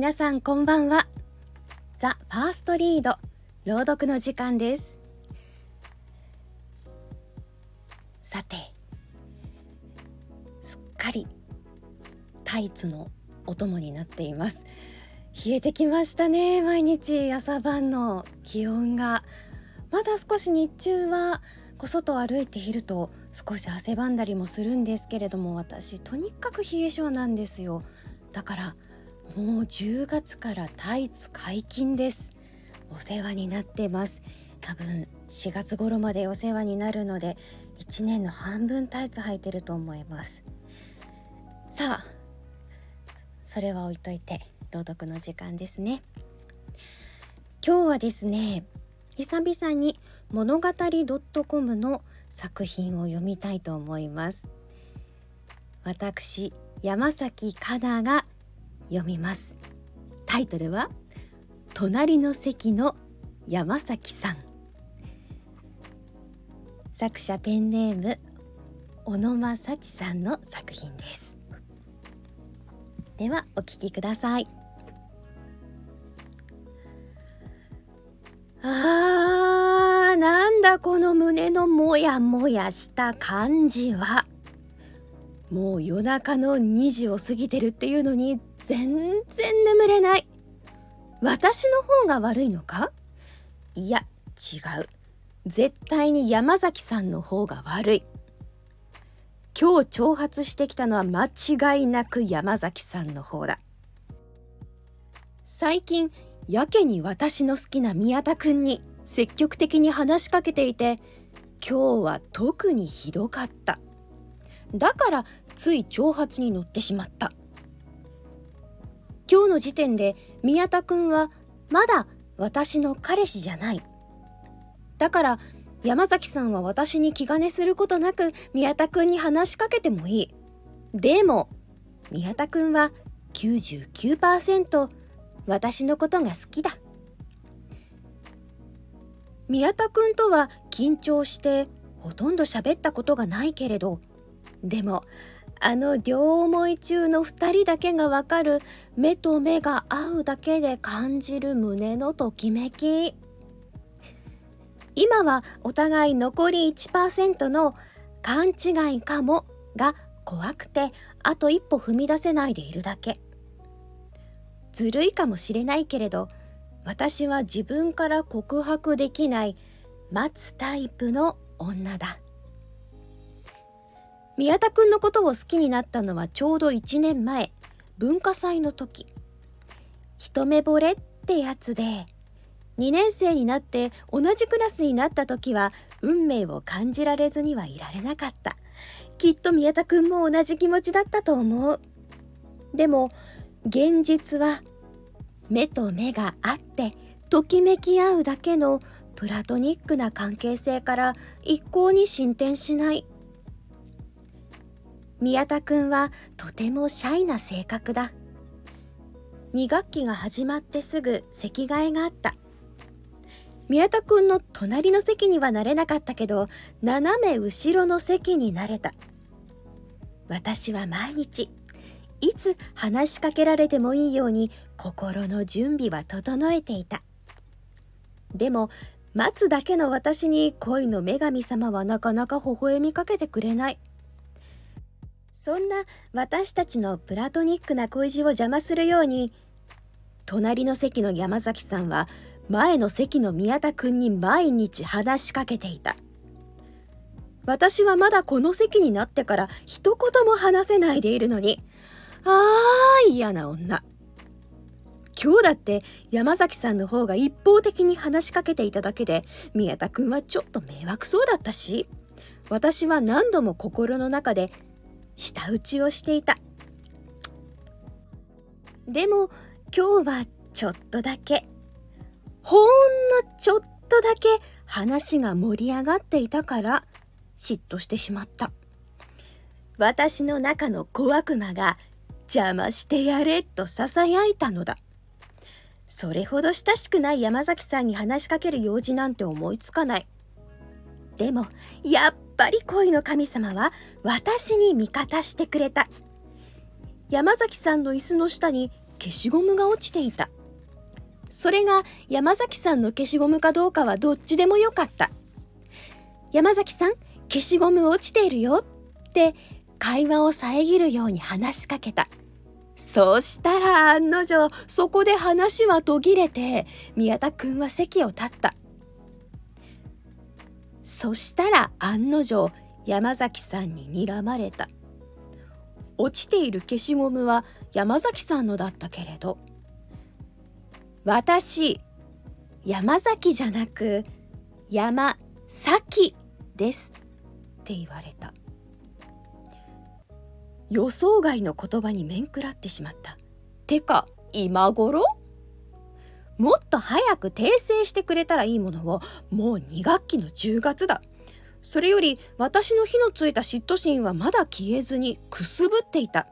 皆さんこんばんは。ザ・ファーストリード朗読の時間です。さてすっかりタイツのお供になっています。冷えてきましたね毎日。朝晩の気温が。まだ少し日中はこ外歩いていると少し汗ばんだりもするんですけれども私とにかく冷え性なんですよ。だからもう10月からタイツ解禁です。お世話になってます。多分4月頃までお世話になるので1年の半分タイツ履いてると思います。さあそれは置いといて朗読の時間ですね。今日はですね久々に物語 .com の作品を読みたいと思います。私山崎かなが読みます。タイトルは隣の席の山崎さん。作者ペンネーム小野正知さんの作品です。ではお聞きください。あーなんだこの胸のモヤモヤした感じは。もう夜中の2時を過ぎてるっていうのに全然眠れない。私の方が悪いのか？いや違う。絶対に山崎さんの方が悪い。今日挑発してきたのは間違いなく山崎さんの方だ。最近やけに私の好きな宮田くんに積極的に話しかけていて今日は特にひどかった。だからつい挑発に乗ってしまった。今日の時点で宮田くんはまだ私の彼氏じゃない。だから山崎さんは私に気兼ねすることなく宮田くんに話しかけてもいい。でも宮田くんは99%私のことが好きだ。宮田くんとは緊張してほとんど喋ったことがないけれどでもあの両思い中の2人だけがわかる目と目が合うだけで感じる胸のときめき。今はお互い残り1%の勘違いかもが怖くてあと一歩踏み出せないでいるだけ。ずるいかもしれないけれど私は自分から告白できない待つタイプの女だ。宮田くんのことを好きになったのはちょうど1年前文化祭の時。一目惚れってやつで2年生になって同じクラスになった時は運命を感じられずにはいられなかった。きっと宮田くんも同じ気持ちだったと思う。でも現実は目と目があってときめき合うだけのプラトニックな関係性から一向に進展しない。宮田くんはとてもシャイな性格だ。2学期が始まってすぐ席替えがあった。宮田くんの隣の席にはなれなかったけど斜め後ろの席になれた。私は毎日いつ話しかけられてもいいように心の準備は整えていた。でも待つだけの私に恋の女神様はなかなか微笑みかけてくれない。そんな私たちのプラトニックな恋路を邪魔するように隣の席の山崎さんは前の席の宮田くんに毎日話しかけていた。私はまだこの席になってから一言も話せないでいるのにあー嫌な女。今日だって山崎さんの方が一方的に話しかけていただけで宮田くんはちょっと迷惑そうだったし私は何度も心の中で舌打ちをしていた。でも今日はちょっとだけ。ほんのちょっとだけ話が盛り上がっていたから嫉妬してしまった。私の中の小悪魔が邪魔してやれとささやいたのだ。それほど親しくない山崎さんに話しかける用事なんて思いつかない。でもやっぱり恋の神様は私に味方してくれた。山崎さんの椅子の下に消しゴムが落ちていた。それが山崎さんの消しゴムかどうかはどっちでもよかった。山崎さん消しゴム落ちているよって会話を遮るように話しかけた。そうしたら案の定そこで話は途切れて宮田くんは席を立った。そしたら案の定山崎さんに睨まれた。落ちている消しゴムは山崎さんのだったけれど。私山崎じゃなく山崎ですって言われた。予想外の言葉に面食らってしまった。てか今頃？もっと早く訂正してくれたらいいものをもう2学期の10月だ。それより私の火のついた嫉妬心はまだ消えずにくすぶっていた。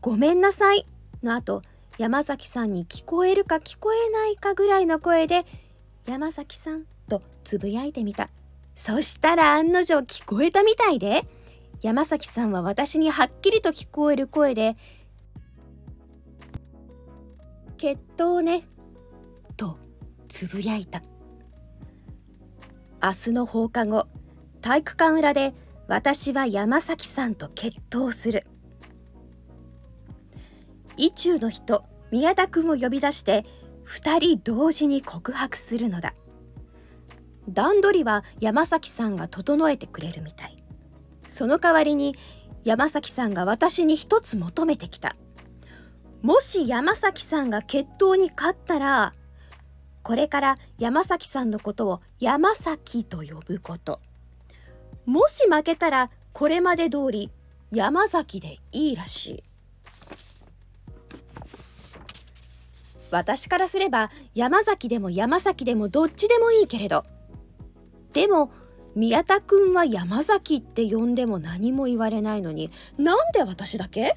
ごめんなさい。の後山崎さんに聞こえるか聞こえないかぐらいの声で山崎さんとつぶやいてみた。そしたら案の定聞こえたみたいで山崎さんは私にはっきりと聞こえる声で「決闘ね」とつぶやいた。明日の放課後体育館裏で私は山崎さんと決闘する。意中の人宮田君を呼び出して2人同時に告白するのだ。段取りは山崎さんが整えてくれるみたい。その代わりに山崎さんが私に一つ求めてきた。もし山崎さんが決闘に勝ったらこれから山崎さんのことを山崎と呼ぶこと。もし負けたらこれまで通り山崎でいいらしい。私からすれば山崎でも山崎でもどっちでもいいけれど。でも宮田くんは山崎って呼んでも何も言われないのになんで私だけ？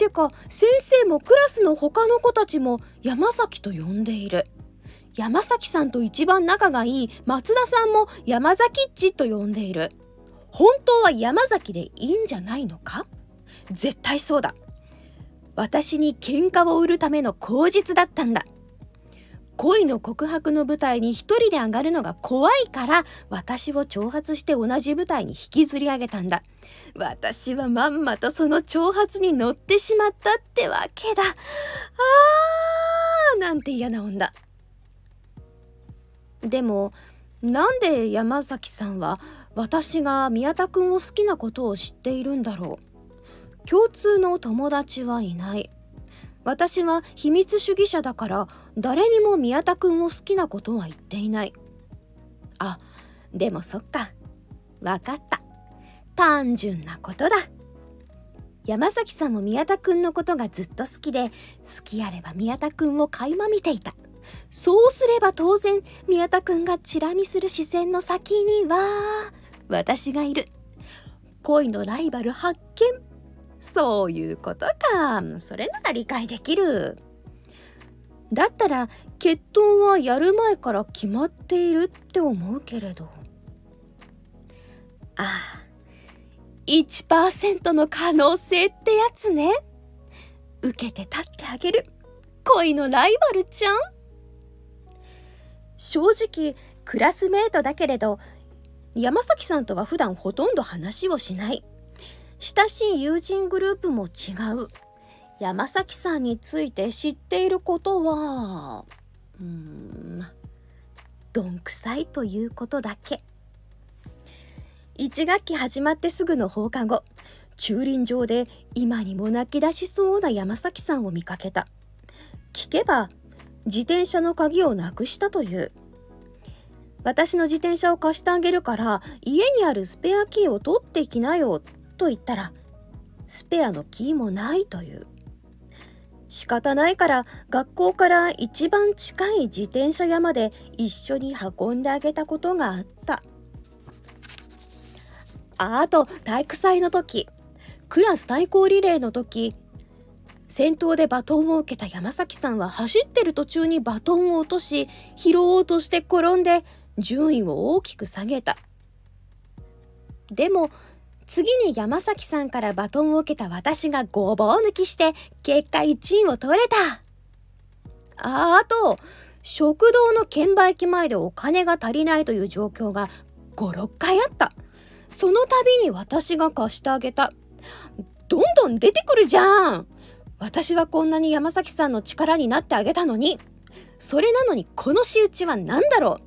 てか先生もクラスの他の子たちも山崎と呼んでいる。山崎さんと一番仲がいい松田さんも山崎っちと呼んでいる。本当は山崎でいいんじゃないのか？絶対そうだ。私に喧嘩を売るための口実だったんだ。恋の告白の舞台に一人で上がるのが怖いから私を挑発して同じ舞台に引きずり上げたんだ。私はまんまとその挑発に乗ってしまったってわけだ。あーなんて嫌な女。でもなんで山崎さんは私が宮田くんを好きなことを知っているんだろう。共通の友達はいない。私は秘密主義者だから誰にも宮田くんを好きなことは言っていない。あでもそっか。わかった。単純なことだ。山崎さんも宮田くんのことがずっと好きで好きあれば宮田くんを垣間見ていた。そうすれば当然宮田くんがチラ見する視線の先には私がいる。恋のライバル発見。そういうことか。それなら理解できる。だったら決闘はやる前から決まっているって思うけれど。ああ1%の可能性ってやつね。受けて立ってあげる。恋のライバルちゃん。正直クラスメートだけれど山崎さんとは普段ほとんど話をしない。親しい友人グループも違う。山崎さんについて知っていることはうーんどんくさいということだけ。1学期始まってすぐの放課後駐輪場で今にも泣き出しそうな山崎さんを見かけた。聞けば自転車の鍵をなくしたという。私の自転車を貸してあげるから家にあるスペアキーを取ってきなよ。と言ったらスペアのキーもないという。仕方ないから学校から一番近い自転車屋まで一緒に運んであげたことがあった。あと体育祭の時クラス対抗リレーの時先頭でバトンを受けた山崎さんは走ってる途中にバトンを落とし拾おうとして転んで順位を大きく下げた。でも次に山崎さんからバトンを受けた私がごぼう抜きして結果1位を取れた。ああと食堂の券売機前でお金が足りないという状況が56回あった。その度に私が貸してあげた。どんどん出てくるじゃん。私はこんなに山崎さんの力になってあげたのに。それなのにこの仕打ちは何だろ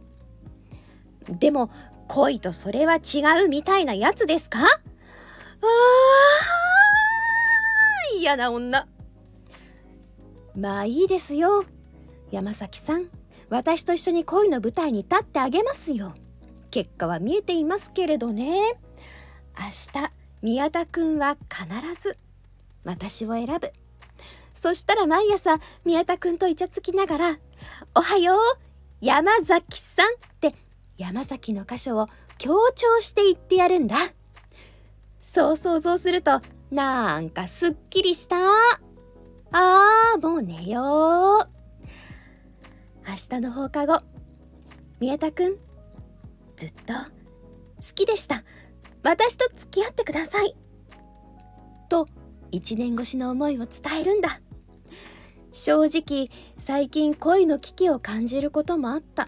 う。でも恋とそれは違うみたいなやつですか？あー嫌な女。まあいいですよ。山崎さん私と一緒に恋の舞台に立ってあげますよ。結果は見えていますけれどね。明日宮田くんは必ず私を選ぶ。そしたら毎朝宮田くんとイチャつきながら「おはよう山崎さん」って山崎の箇所を強調して言ってやるんだ。そう想像するとなんかすっきりした。あーもう寝よう。明日の放課後宮田くんずっと好きでした。私と付き合ってください。と1年越しの思いを伝えるんだ。正直最近恋の危機を感じることもあった。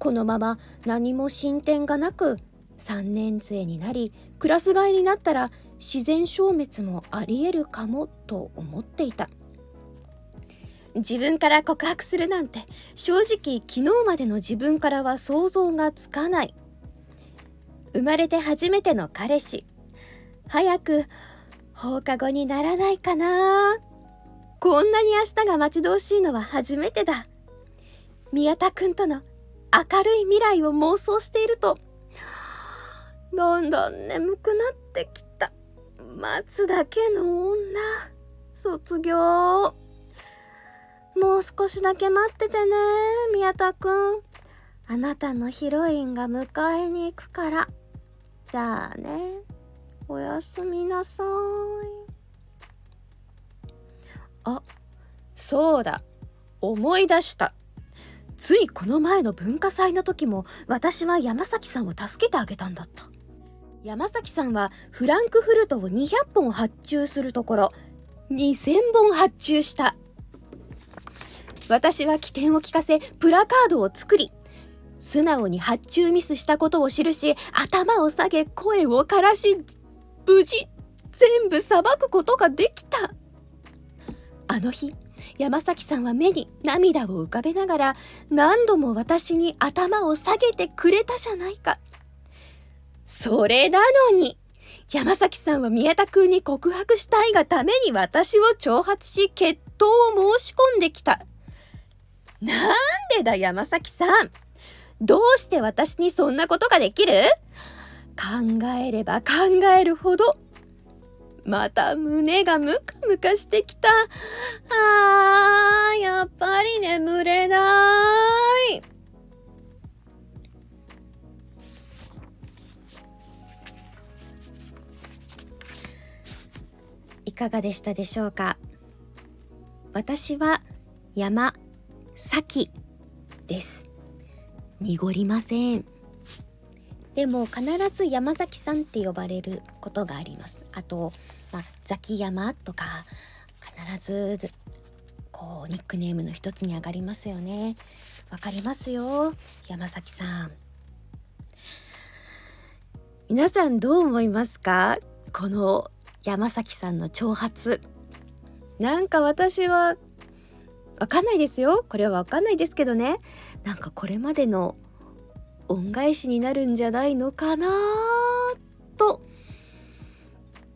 このまま何も進展がなく3年生になりクラス替えになったら自然消滅もありえるかもと思っていた。自分から告白するなんて正直昨日までの自分からは想像がつかない。生まれて初めての彼氏。早く放課後にならないかな。こんなに明日が待ち遠しいのは初めてだ。宮田くんとの明るい未来を妄想しているとどんどん眠くなってきた。待つだけの女。卒業。もう少しだけ待っててね宮田くん。あなたのヒロインが迎えに行くから。じゃあねおやすみなさい。あそうだ。思い出した。ついこの前の文化祭の時も私は山崎さんを助けてあげたんだった。山崎さんはフランクフルトを200本発注するところ2000本発注した私は起点を聞かせプラカードを作り素直に発注ミスしたことを記し頭を下げ声を枯らし無事全部裁くことができたあの日山崎さんは目に涙を浮かべながら何度も私に頭を下げてくれたじゃないか。それなのに山崎さんは宮田くんに告白したいがために私を挑発し決闘を申し込んできた。なんでだ山崎さんどうして私にそんなことができる？考えれば考えるほどまた胸がムカムカしてきた。あー、やっぱり眠れない。かがでしたでしょうか？私は山崎です。濁りません。でも必ず山崎さんって呼ばれることがあります。あと、まあ、ザキ山とか必ずこうニックネームの一つに上がりますよね。わかりますよ。山崎さん。皆さんどう思いますか？この山崎さんの挑発。なんか私はわかんないですよ。これはわかんないですけどね。なんかこれまでの恩返しになるんじゃないのかなと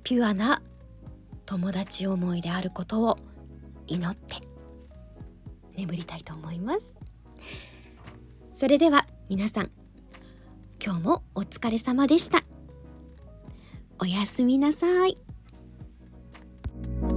ピュアな友達思いであることを祈って眠りたいと思います。それでは皆さん今日もお疲れ様でした。おやすみなさい。Thank you.